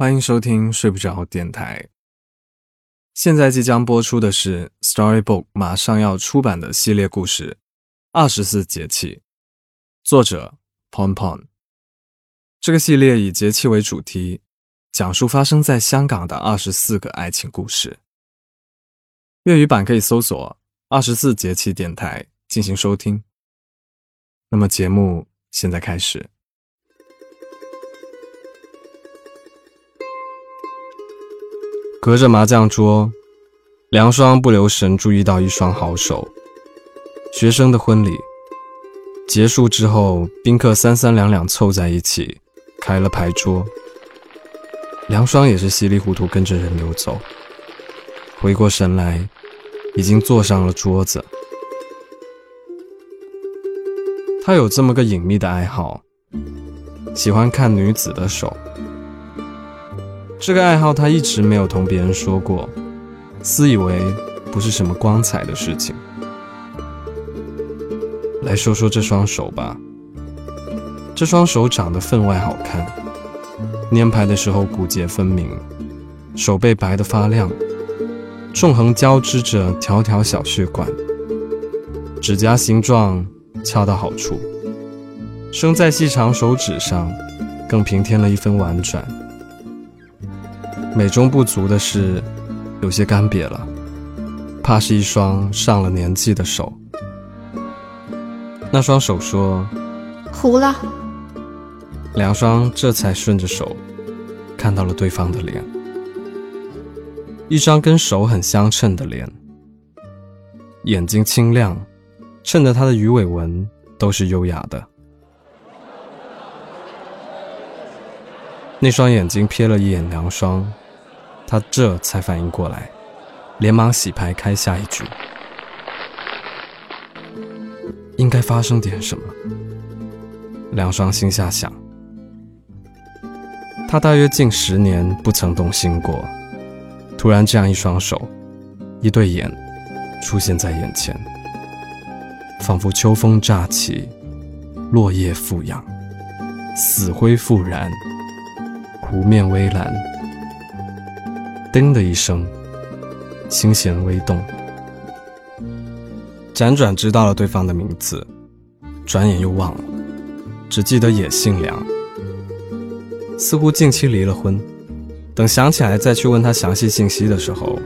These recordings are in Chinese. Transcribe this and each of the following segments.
欢迎收听睡不着电台。现在即将播出的是 Storybook 马上要出版的系列故事《二十四节气》，作者 Pon Pon。这个系列以节气为主题，讲述发生在香港的二十四个爱情故事。粤语版可以搜索“二十四节气电台”进行收听。那么节目现在开始。隔着麻将桌，梁双不留神注意到一双好手。学生的婚礼结束之后，宾客三三两两凑在一起，开了牌桌。梁双也是稀里糊涂跟着人流走，回过神来，已经坐上了桌子。他有这么个隐秘的爱好，喜欢看女子的手。这个爱好他一直没有同别人说过，私以为不是什么光彩的事情。来说说这双手吧，这双手长得分外好看，粘牌的时候骨节分明，手背白得发亮，纵横交织着条条小血管，指甲形状恰到好处，生在细长手指上，更平添了一分婉转。美中不足的是，有些干瘪了，怕是一双上了年纪的手。那双手说：“糊了。”梁双这才顺着手，看到了对方的脸，一张跟手很相称的脸，眼睛清亮，衬得他的鱼尾纹都是优雅的。那双眼睛瞥了一眼梁双。他这才反应过来，连忙洗牌开下一局。应该发生点什么。梁双心下想。他大约近十年不曾动心过，突然这样一双手，一对眼，出现在眼前，仿佛秋风乍起，落叶复扬，死灰复燃，湖面微蓝。叮的一声，心弦微动，辗转知道了对方的名字，转眼又忘了，只记得也姓梁，似乎近期离了婚。等想起来再去问他详细信息的时候，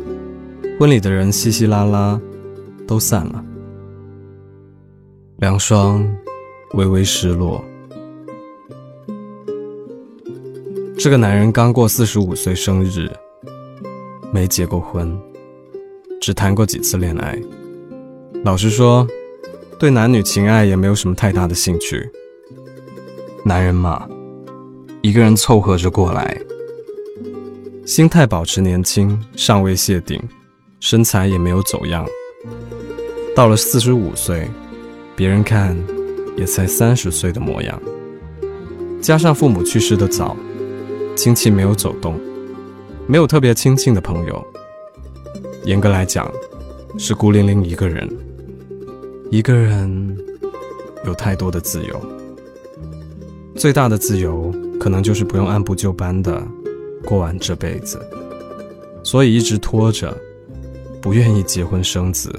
婚礼的人稀稀拉拉都散了。梁双微微失落。这个男人刚过四十五岁生日。没结过婚，只谈过几次恋爱。老实说，对男女情爱也没有什么太大的兴趣。男人嘛，一个人凑合着过来，心态保持年轻，尚未谢顶，身材也没有走样。到了四十五岁，别人看也才三十岁的模样。加上父母去世的早，亲戚没有走动。没有特别亲近的朋友，严格来讲，是孤零零一个人。一个人有太多的自由，最大的自由可能就是不用按部就班的过完这辈子，所以一直拖着，不愿意结婚生子。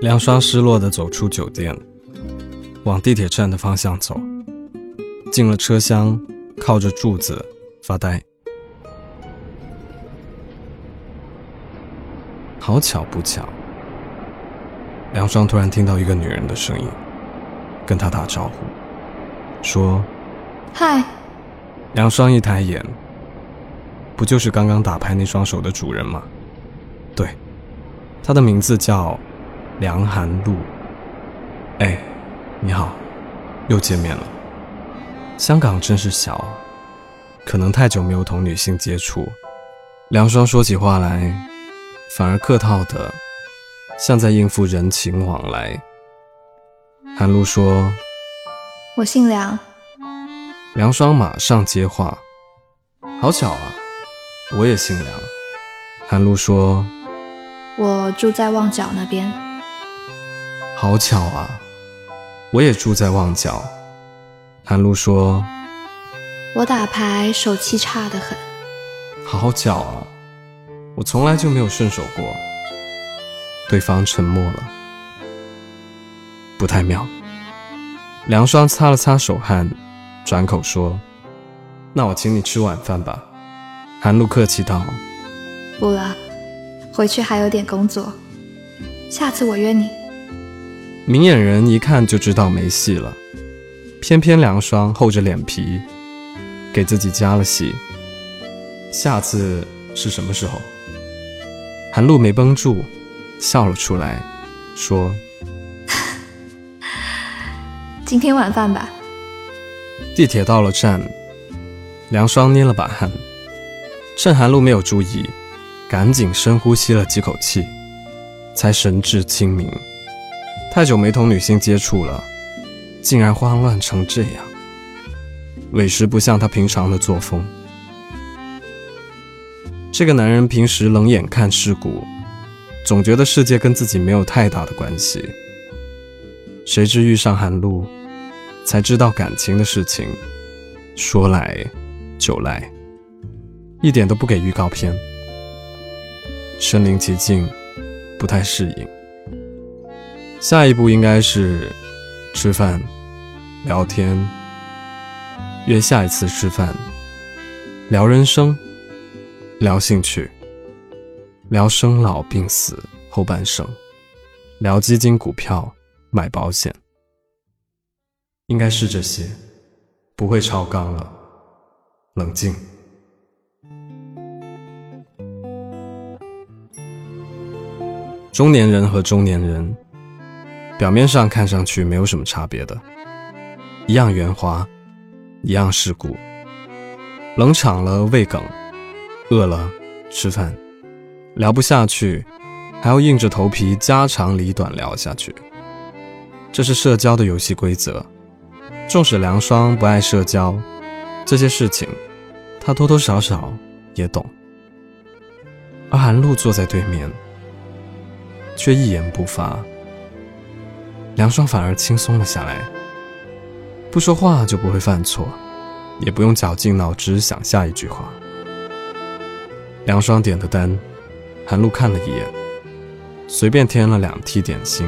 梁双失落的走出酒店，往地铁站的方向走，进了车厢，靠着柱子。发呆，好巧不巧，梁双突然听到一个女人的声音，跟他打招呼，说：“嗨。”梁双一抬眼，不就是刚刚打牌那双手的主人吗？对，他的名字叫梁寒露。哎，你好，又见面了。香港真是小。可能太久没有同女性接触，梁双说起话来，反而客套的，像在应付人情往来。韩露说：“我姓梁。”梁双马上接话：“好巧啊，我也姓梁。”韩露说：“我住在旺角那边。”好巧啊，我也住在旺角。韩露说。我打牌手气差得很。好巧啊，我从来就没有顺手过。对方沉默了，不太妙。梁双擦了擦手汗，转口说：“那我请你吃晚饭吧。”韩露客气道：“不了，回去还有点工作，下次我约你。”明眼人一看就知道没戏了，偏偏梁霜厚着脸皮，给自己加了戏。下次是什么时候？韩露没绷住。笑了出来，说：“ 今天晚饭吧。”地铁到了站，梁双捏了把汗，趁韩露没有注意，赶紧深呼吸了几口气，才神志清明。太久没同女性接触了，竟然慌乱成这样，委实不像他平常的作风。这个男人平时冷眼看世故。总觉得世界跟自己没有太大的关系，谁知遇上韩露，才知道感情的事情说来就来，一点都不给预告片。身临其境，不太适应。下一步应该是吃饭、聊天，约下一次吃饭，聊人生，聊兴趣。聊生老病死后半生，聊基金股票买保险，应该是这些，不会超纲了。冷静。中年人和中年人，表面上看上去没有什么差别的，一样圆滑，一样世故。冷场了胃梗，饿了吃饭。聊不下去，还要硬着头皮家长里短聊下去，这是社交的游戏规则。纵使梁双不爱社交，这些事情他多多少少也懂。而韩露坐在对面，却一言不发，梁双反而轻松了下来。不说话就不会犯错，也不用绞尽脑汁想下一句话。梁双点的单。韩露看了一眼，随便添了两屉点心。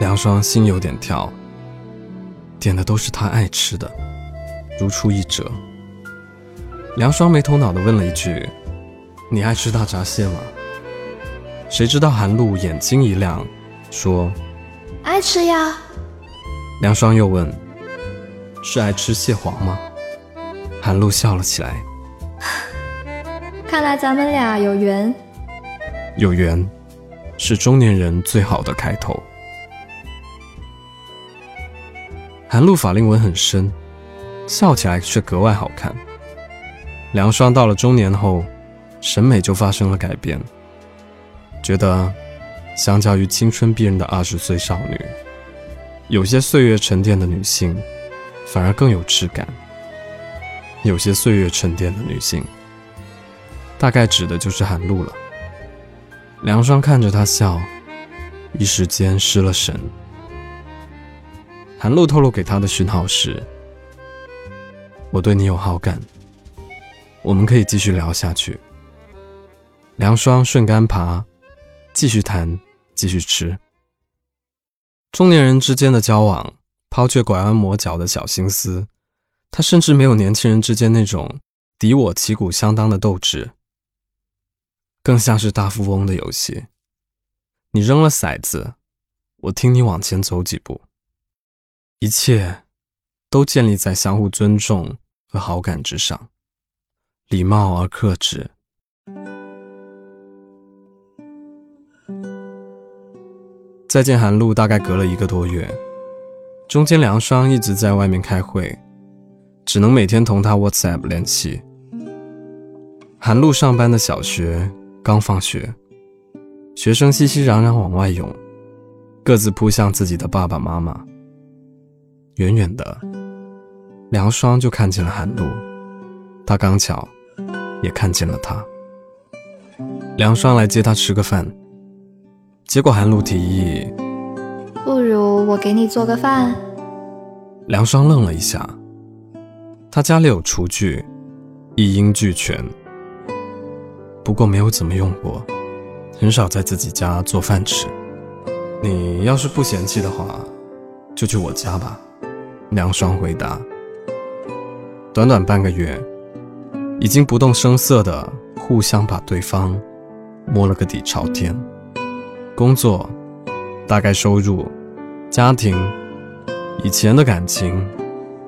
梁双心有点跳，点的都是他爱吃的，如出一辙。梁双没头脑的问了一句：“你爱吃大闸蟹吗？”谁知道韩露眼睛一亮，说：“爱吃呀。”梁双又问：“是爱吃蟹黄吗？”韩露笑了起来。看来咱们俩有缘，有缘是中年人最好的开头。韩露法令纹很深，笑起来却格外好看。梁双到了中年后，审美就发生了改变，觉得相较于青春逼人的二十岁少女，有些岁月沉淀的女性反而更有质感。有些岁月沉淀的女性。大概指的就是韩露了。梁双看着她笑，一时间失了神。韩露透露给他的讯号是：我对你有好感，我们可以继续聊下去。梁双顺杆爬，继续谈，继续吃。中年人之间的交往，抛却拐弯抹角的小心思，他甚至没有年轻人之间那种敌我旗鼓相当的斗志。更像是大富翁的游戏，你扔了骰子，我听你往前走几步，一切都建立在相互尊重和好感之上，礼貌而克制。再见，韩露大概隔了一个多月，中间梁双一直在外面开会，只能每天同他 WhatsApp 联系。韩露上班的小学。刚放学，学生熙熙攘攘往外涌，各自扑向自己的爸爸妈妈。远远的，梁双就看见了韩露，他刚巧也看见了他。梁双来接他吃个饭，结果韩露提议：“不如我给你做个饭。”梁双愣了一下，他家里有厨具，一应俱全，不过没有怎么用过，很少在自己家做饭吃。你要是不嫌弃的话，就去我家吧。梁双回答。短短半个月，已经不动声色的互相把对方摸了个底朝天。工作，大概收入，家庭，以前的感情，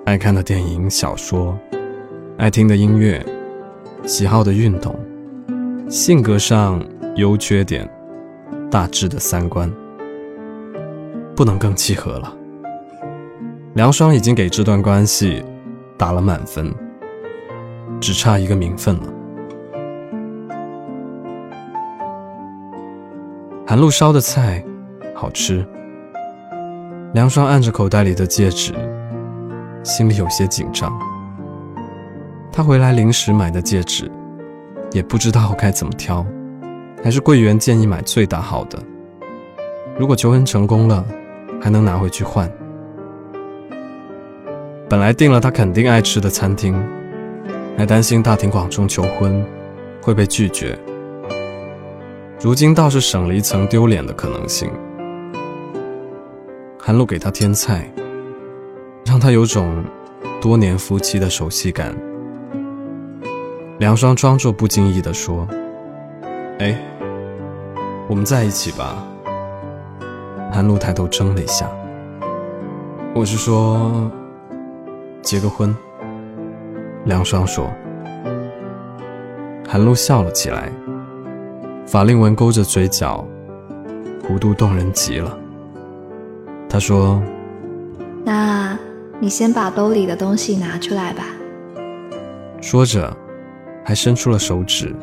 爱看的电影、小说，爱听的音乐，喜好的运动，性格上优缺点，大致的三观，不能更契合了。梁双已经给这段关系打了满分，只差一个名分了。韩露烧的菜好吃。梁双按着口袋里的戒指，心里有些紧张。他回来临时买的戒指，也不知道该怎么挑，还是柜员建议买最大号的。如果求婚成功了，还能拿回去换。本来订了他肯定爱吃的餐厅，还担心大庭广众求婚会被拒绝。如今倒是省了一层丢脸的可能性。韩露给他添菜，让他有种多年夫妻的熟悉感。梁双装作不经意地说：“哎，我们在一起吧。”韩露抬头怔了一下：“我是说，结个婚。”梁双说。韩露笑了起来。法令纹勾着嘴角，弧度动人极了。他说：“那你先把兜里的东西拿出来吧。”说着，还伸出了手指。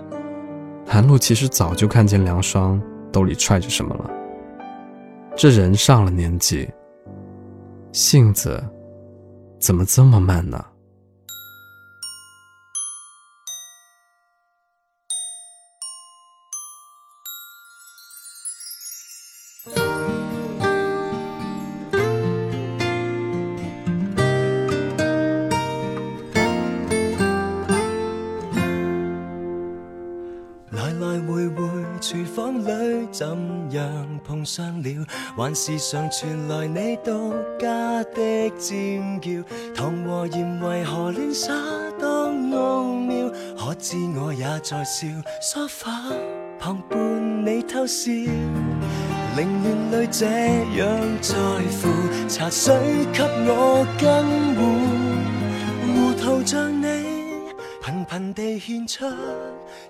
韩露其实早就看见梁霜兜里揣着什么了。这人上了年纪，性子怎么这么慢呢？样碰上了？还是常传来你独家的尖叫？糖和盐为何乱洒当奥妙？可知我也在笑，梳化旁伴你偷笑，凌乱里这样在乎，茶水给我更换，糊涂像你，频频地献出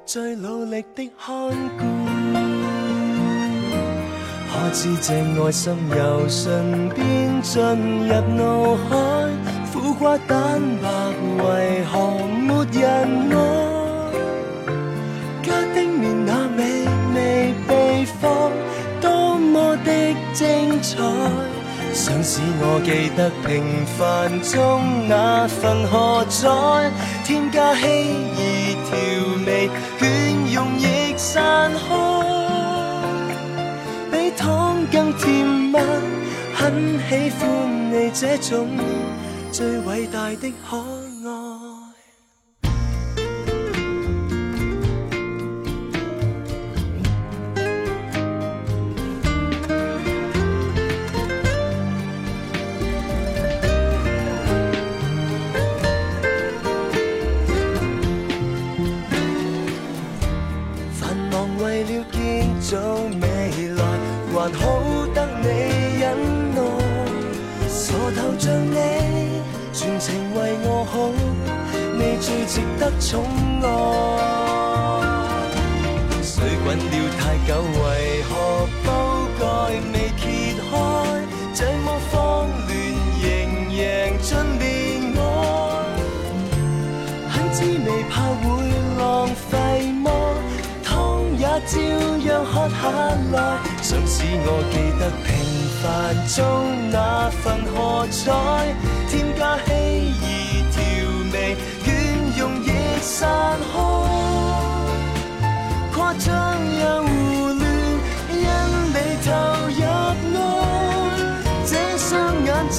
最努力的看顾。可知这爱心由唇边进入脑海，苦瓜蛋白为何没人爱？家丁面那美味秘方，多么的精彩，想使我记得平凡中那份何在？添加希儿调味，劝用亦散开。更甜蜜，很喜欢你这种最伟大的可下来想使我记得平凡中那份喝彩添加希冀调味倦容亦散开。夸张又胡乱因你投入爱这双眼睛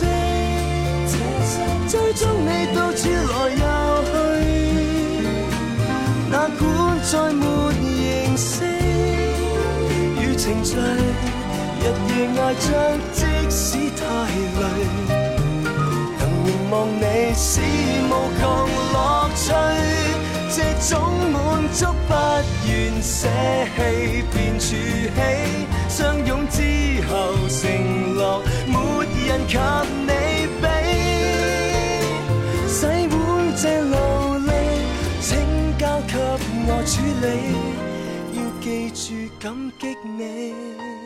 追踪你到处来又去。哪管再没情醉，日夜挨着，即使太累，能凝望你是无穷乐趣。这种满足不愿舍弃，便储起，相拥之后承诺，没人及你比。洗碗这劳力，请交给我处理，记住感激你。